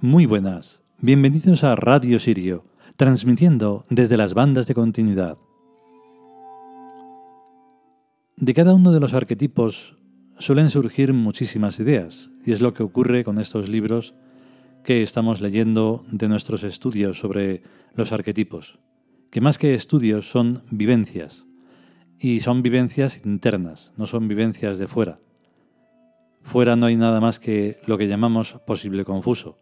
Muy buenas, bienvenidos a Radio Sirio, transmitiendo desde las bandas de continuidad. De cada uno de los arquetipos suelen surgir muchísimas ideas, y es lo que ocurre con estos libros que estamos leyendo de nuestros estudios sobre los arquetipos, que más que estudios son vivencias, y son vivencias internas, no son vivencias de fuera. Fuera no hay nada más que lo que llamamos posible confuso,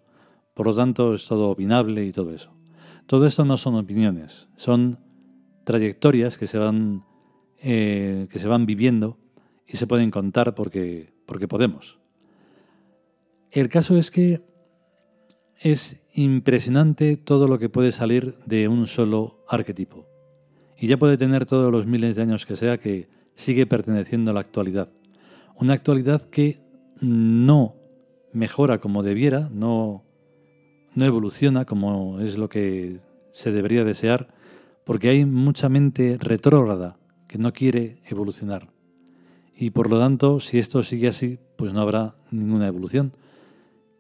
por lo tanto es todo opinable y todo eso. Todo esto no son opiniones, son trayectorias que se van, eh, que se van viviendo y se pueden contar porque, porque podemos. El caso es que es impresionante todo lo que puede salir de un solo arquetipo. Y ya puede tener todos los miles de años que sea que sigue perteneciendo a la actualidad. Una actualidad que no mejora como debiera, no, no evoluciona como es lo que se debería desear, porque hay mucha mente retrógrada que no quiere evolucionar. Y por lo tanto, si esto sigue así, pues no habrá ninguna evolución,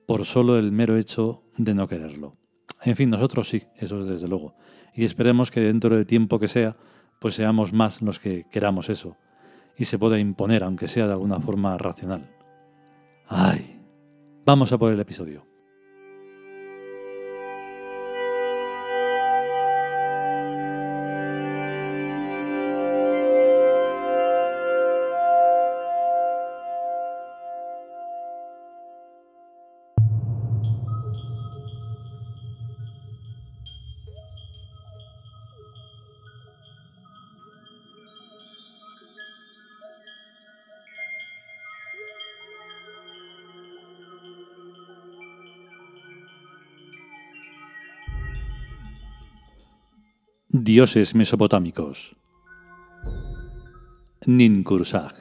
por solo el mero hecho de no quererlo. En fin, nosotros sí, eso desde luego. Y esperemos que dentro del tiempo que sea, pues seamos más los que queramos eso y se pueda imponer, aunque sea de alguna forma racional. Ay, vamos a por el episodio. Dioses mesopotámicos. Ninkursag.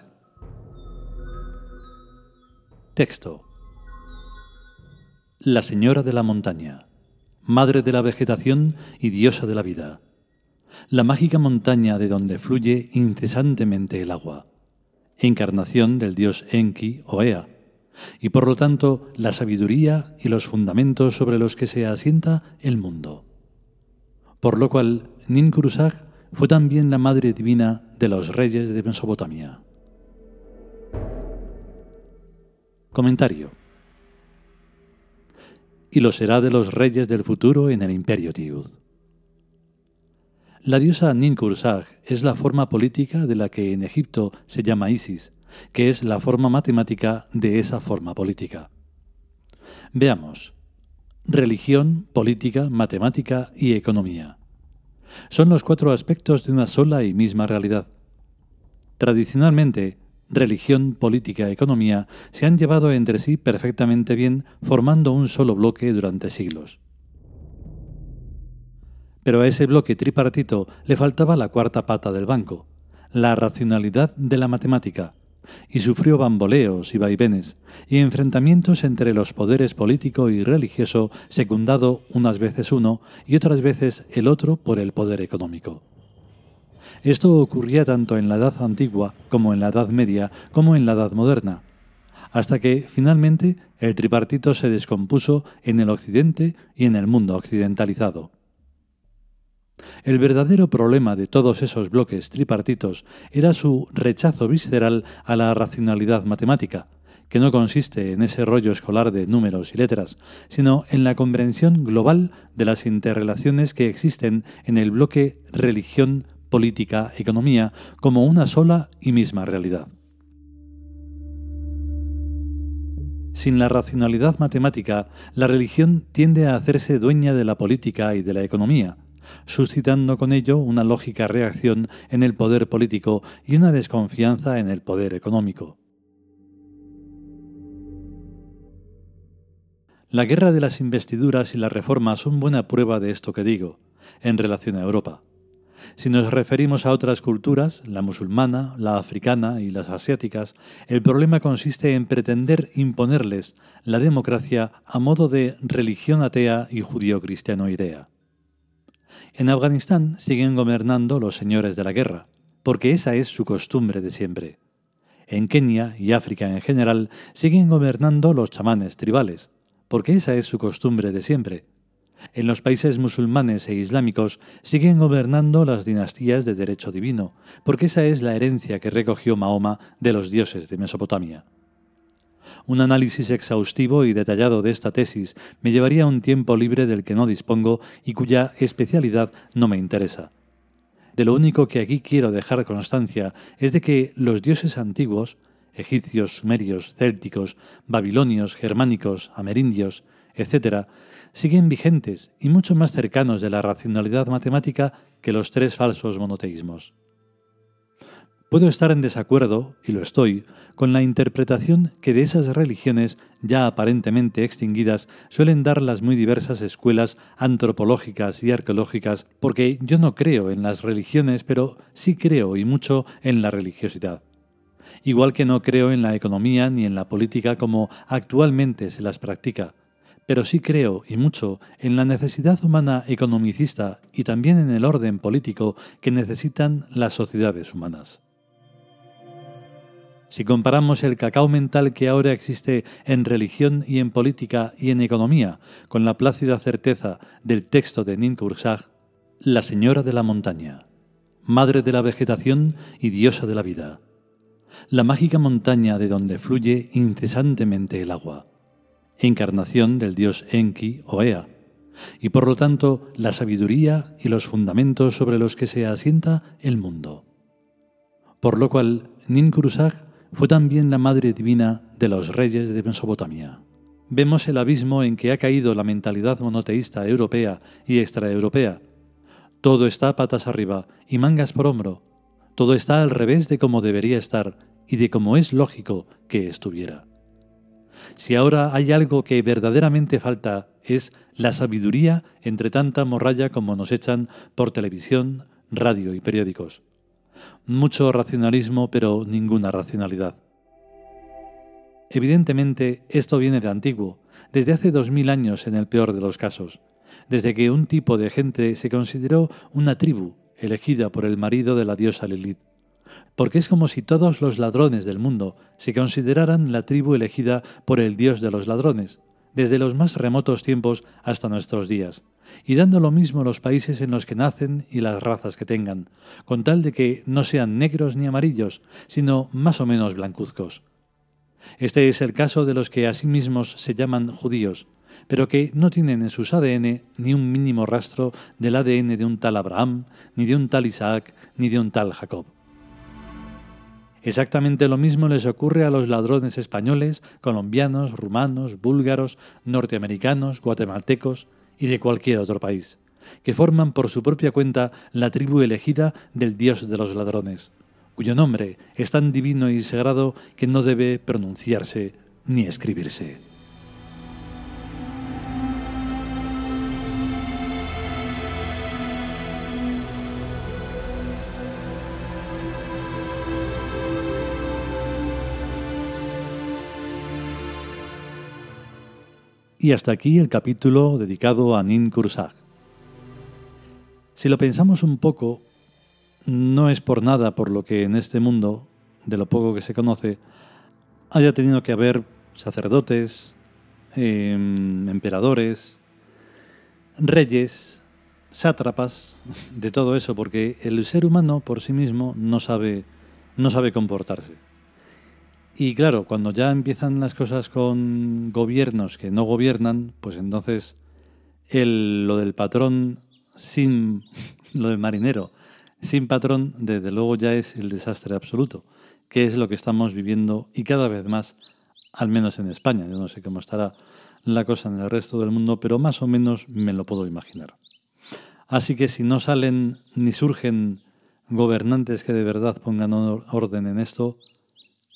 Texto. La señora de la montaña, madre de la vegetación y diosa de la vida. La mágica montaña de donde fluye incesantemente el agua. Encarnación del dios Enki o Ea, y por lo tanto la sabiduría y los fundamentos sobre los que se asienta el mundo. Por lo cual Ninkurusag fue también la madre divina de los reyes de Mesopotamia. Comentario. Y lo será de los reyes del futuro en el imperio Tiud. La diosa Ninkursag es la forma política de la que en Egipto se llama Isis, que es la forma matemática de esa forma política. Veamos. Religión, política, matemática y economía. Son los cuatro aspectos de una sola y misma realidad. Tradicionalmente, religión, política, economía se han llevado entre sí perfectamente bien formando un solo bloque durante siglos. Pero a ese bloque tripartito le faltaba la cuarta pata del banco, la racionalidad de la matemática, y sufrió bamboleos y vaivenes, y enfrentamientos entre los poderes político y religioso, secundado unas veces uno y otras veces el otro por el poder económico. Esto ocurría tanto en la Edad Antigua como en la Edad Media como en la Edad Moderna, hasta que finalmente el tripartito se descompuso en el Occidente y en el mundo occidentalizado. El verdadero problema de todos esos bloques tripartitos era su rechazo visceral a la racionalidad matemática, que no consiste en ese rollo escolar de números y letras, sino en la comprensión global de las interrelaciones que existen en el bloque religión, política, economía como una sola y misma realidad. Sin la racionalidad matemática, la religión tiende a hacerse dueña de la política y de la economía, suscitando con ello una lógica reacción en el poder político y una desconfianza en el poder económico. La guerra de las investiduras y las reformas son buena prueba de esto que digo, en relación a Europa. Si nos referimos a otras culturas, la musulmana, la africana y las asiáticas, el problema consiste en pretender imponerles la democracia a modo de religión atea y judío-cristiano idea. En Afganistán siguen gobernando los señores de la guerra, porque esa es su costumbre de siempre. En Kenia y África en general siguen gobernando los chamanes tribales, porque esa es su costumbre de siempre. En los países musulmanes e islámicos siguen gobernando las dinastías de derecho divino, porque esa es la herencia que recogió Mahoma de los dioses de Mesopotamia. Un análisis exhaustivo y detallado de esta tesis me llevaría un tiempo libre del que no dispongo y cuya especialidad no me interesa. De lo único que aquí quiero dejar constancia es de que los dioses antiguos, egipcios, sumerios, célticos, babilonios, germánicos, amerindios, etc., siguen vigentes y mucho más cercanos de la racionalidad matemática que los tres falsos monoteísmos. Puedo estar en desacuerdo, y lo estoy, con la interpretación que de esas religiones ya aparentemente extinguidas suelen dar las muy diversas escuelas antropológicas y arqueológicas, porque yo no creo en las religiones, pero sí creo y mucho en la religiosidad. Igual que no creo en la economía ni en la política como actualmente se las practica, pero sí creo y mucho en la necesidad humana economicista y también en el orden político que necesitan las sociedades humanas. Si comparamos el cacao mental que ahora existe en religión y en política y en economía con la plácida certeza del texto de Ninkursag, la señora de la montaña, madre de la vegetación y diosa de la vida, la mágica montaña de donde fluye incesantemente el agua, encarnación del dios Enki o Ea, y por lo tanto la sabiduría y los fundamentos sobre los que se asienta el mundo. Por lo cual, Ninkursag fue también la madre divina de los reyes de Mesopotamia. Vemos el abismo en que ha caído la mentalidad monoteísta europea y extraeuropea. Todo está patas arriba y mangas por hombro. Todo está al revés de como debería estar y de como es lógico que estuviera. Si ahora hay algo que verdaderamente falta es la sabiduría entre tanta morralla como nos echan por televisión, radio y periódicos mucho racionalismo pero ninguna racionalidad. Evidentemente, esto viene de antiguo, desde hace dos mil años en el peor de los casos, desde que un tipo de gente se consideró una tribu elegida por el marido de la diosa Lilith, porque es como si todos los ladrones del mundo se consideraran la tribu elegida por el dios de los ladrones, desde los más remotos tiempos hasta nuestros días y dando lo mismo los países en los que nacen y las razas que tengan, con tal de que no sean negros ni amarillos, sino más o menos blancuzcos. Este es el caso de los que a sí mismos se llaman judíos, pero que no tienen en sus ADN ni un mínimo rastro del ADN de un tal Abraham, ni de un tal Isaac, ni de un tal Jacob. Exactamente lo mismo les ocurre a los ladrones españoles, colombianos, rumanos, búlgaros, norteamericanos, guatemaltecos, y de cualquier otro país, que forman por su propia cuenta la tribu elegida del dios de los ladrones, cuyo nombre es tan divino y sagrado que no debe pronunciarse ni escribirse. Y hasta aquí el capítulo dedicado a Nin Kursag. Si lo pensamos un poco, no es por nada por lo que en este mundo, de lo poco que se conoce, haya tenido que haber sacerdotes, em, emperadores, reyes, sátrapas, de todo eso, porque el ser humano por sí mismo no sabe, no sabe comportarse. Y claro, cuando ya empiezan las cosas con gobiernos que no gobiernan, pues entonces el, lo del patrón sin lo del marinero sin patrón, desde luego ya es el desastre absoluto, que es lo que estamos viviendo y cada vez más, al menos en España. Yo no sé cómo estará la cosa en el resto del mundo, pero más o menos me lo puedo imaginar. Así que si no salen ni surgen gobernantes que de verdad pongan orden en esto,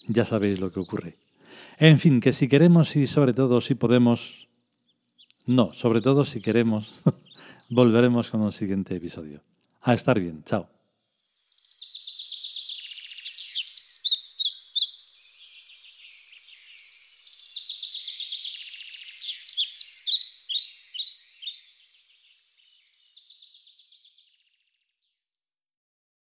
ya sabéis lo que ocurre. En fin, que si queremos y sobre todo si podemos... No, sobre todo si queremos, volveremos con un siguiente episodio. A estar bien, chao.